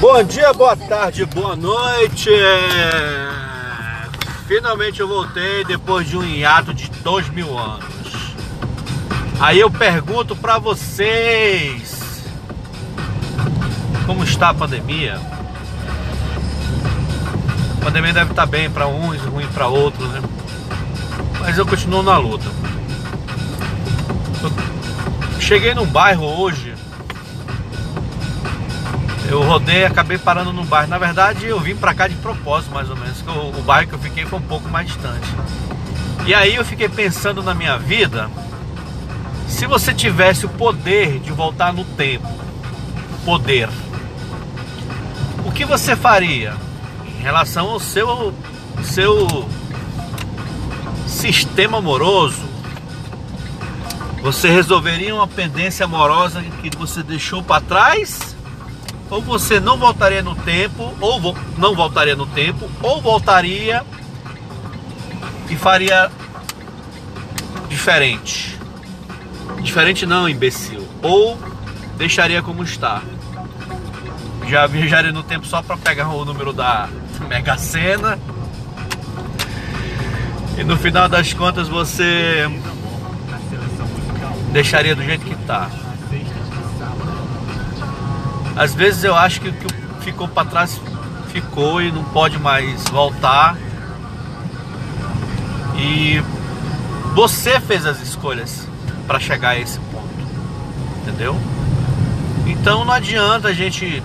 Bom dia, boa tarde, boa noite. Finalmente eu voltei depois de um hiato de dois mil anos. Aí eu pergunto para vocês: como está a pandemia? A pandemia deve estar bem para uns, ruim para outros, né? Mas eu continuo na luta. Eu cheguei num bairro hoje eu rodei, acabei parando no bairro. Na verdade, eu vim para cá de propósito, mais ou menos. O, o bairro que eu fiquei foi um pouco mais distante. E aí eu fiquei pensando na minha vida, se você tivesse o poder de voltar no tempo, poder, o que você faria em relação ao seu seu sistema amoroso? Você resolveria uma pendência amorosa que você deixou para trás? Ou você não voltaria no tempo, ou vo não voltaria no tempo, ou voltaria e faria diferente. Diferente não, imbecil. Ou deixaria como está. Já viajaria no tempo só para pegar o número da Mega Sena. E no final das contas você deixaria do jeito que está. Às vezes eu acho que o que ficou para trás ficou e não pode mais voltar. E você fez as escolhas para chegar a esse ponto, entendeu? Então não adianta a gente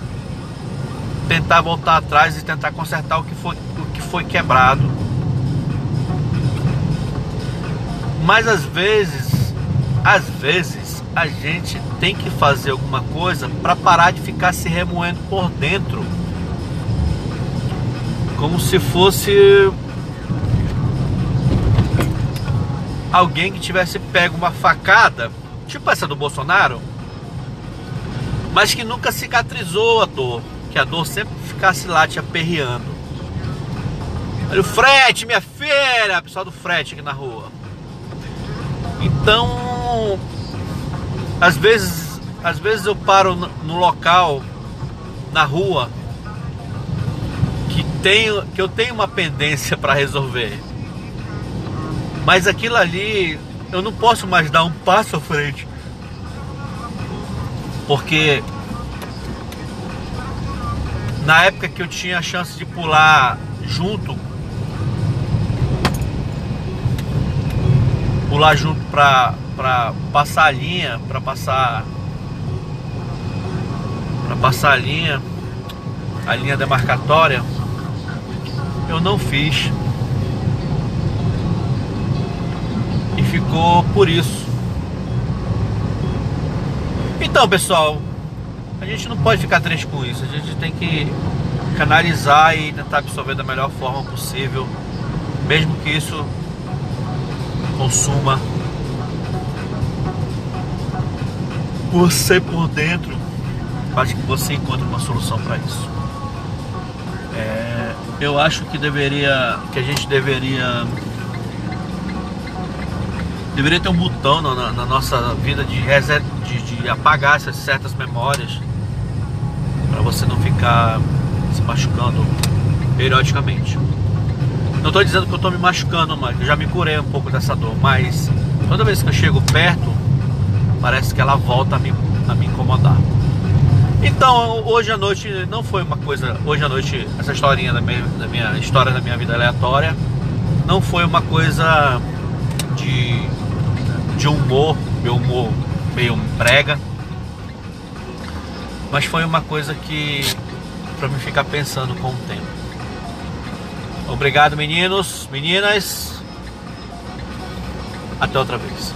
tentar voltar atrás e tentar consertar o que foi, o que foi quebrado. Mas às vezes, às vezes a gente tem que fazer alguma coisa para parar de ficar se remoendo por dentro. Como se fosse alguém que tivesse pego uma facada, tipo essa do Bolsonaro, mas que nunca cicatrizou a dor, que a dor sempre ficasse lá te aperreando. Olha o frete, minha filha, pessoal do frete aqui na rua. Então, às vezes, às vezes eu paro no local, na rua, que, tenho, que eu tenho uma pendência para resolver. Mas aquilo ali, eu não posso mais dar um passo à frente. Porque na época que eu tinha a chance de pular junto, pular junto para para passar a linha, para passar para passar a linha, a linha demarcatória, eu não fiz. E ficou por isso. Então, pessoal, a gente não pode ficar triste com isso. A gente tem que canalizar e tentar absorver da melhor forma possível, mesmo que isso consuma você por dentro, acho que você encontra uma solução para isso. É, eu acho que deveria, que a gente deveria, deveria ter um botão na, na nossa vida de, reset, de, de apagar essas certas memórias para você não ficar se machucando periodicamente. Não estou dizendo que eu estou me machucando, mas eu já me curei um pouco dessa dor, mas toda vez que eu chego perto parece que ela volta a me, a me incomodar. Então, hoje à noite não foi uma coisa. Hoje à noite, essa historinha da minha, da minha história da minha vida aleatória não foi uma coisa de, de humor, meu humor meio brega, mas foi uma coisa que para me ficar pensando com o tempo. Obrigado, meninos, meninas. Até outra vez.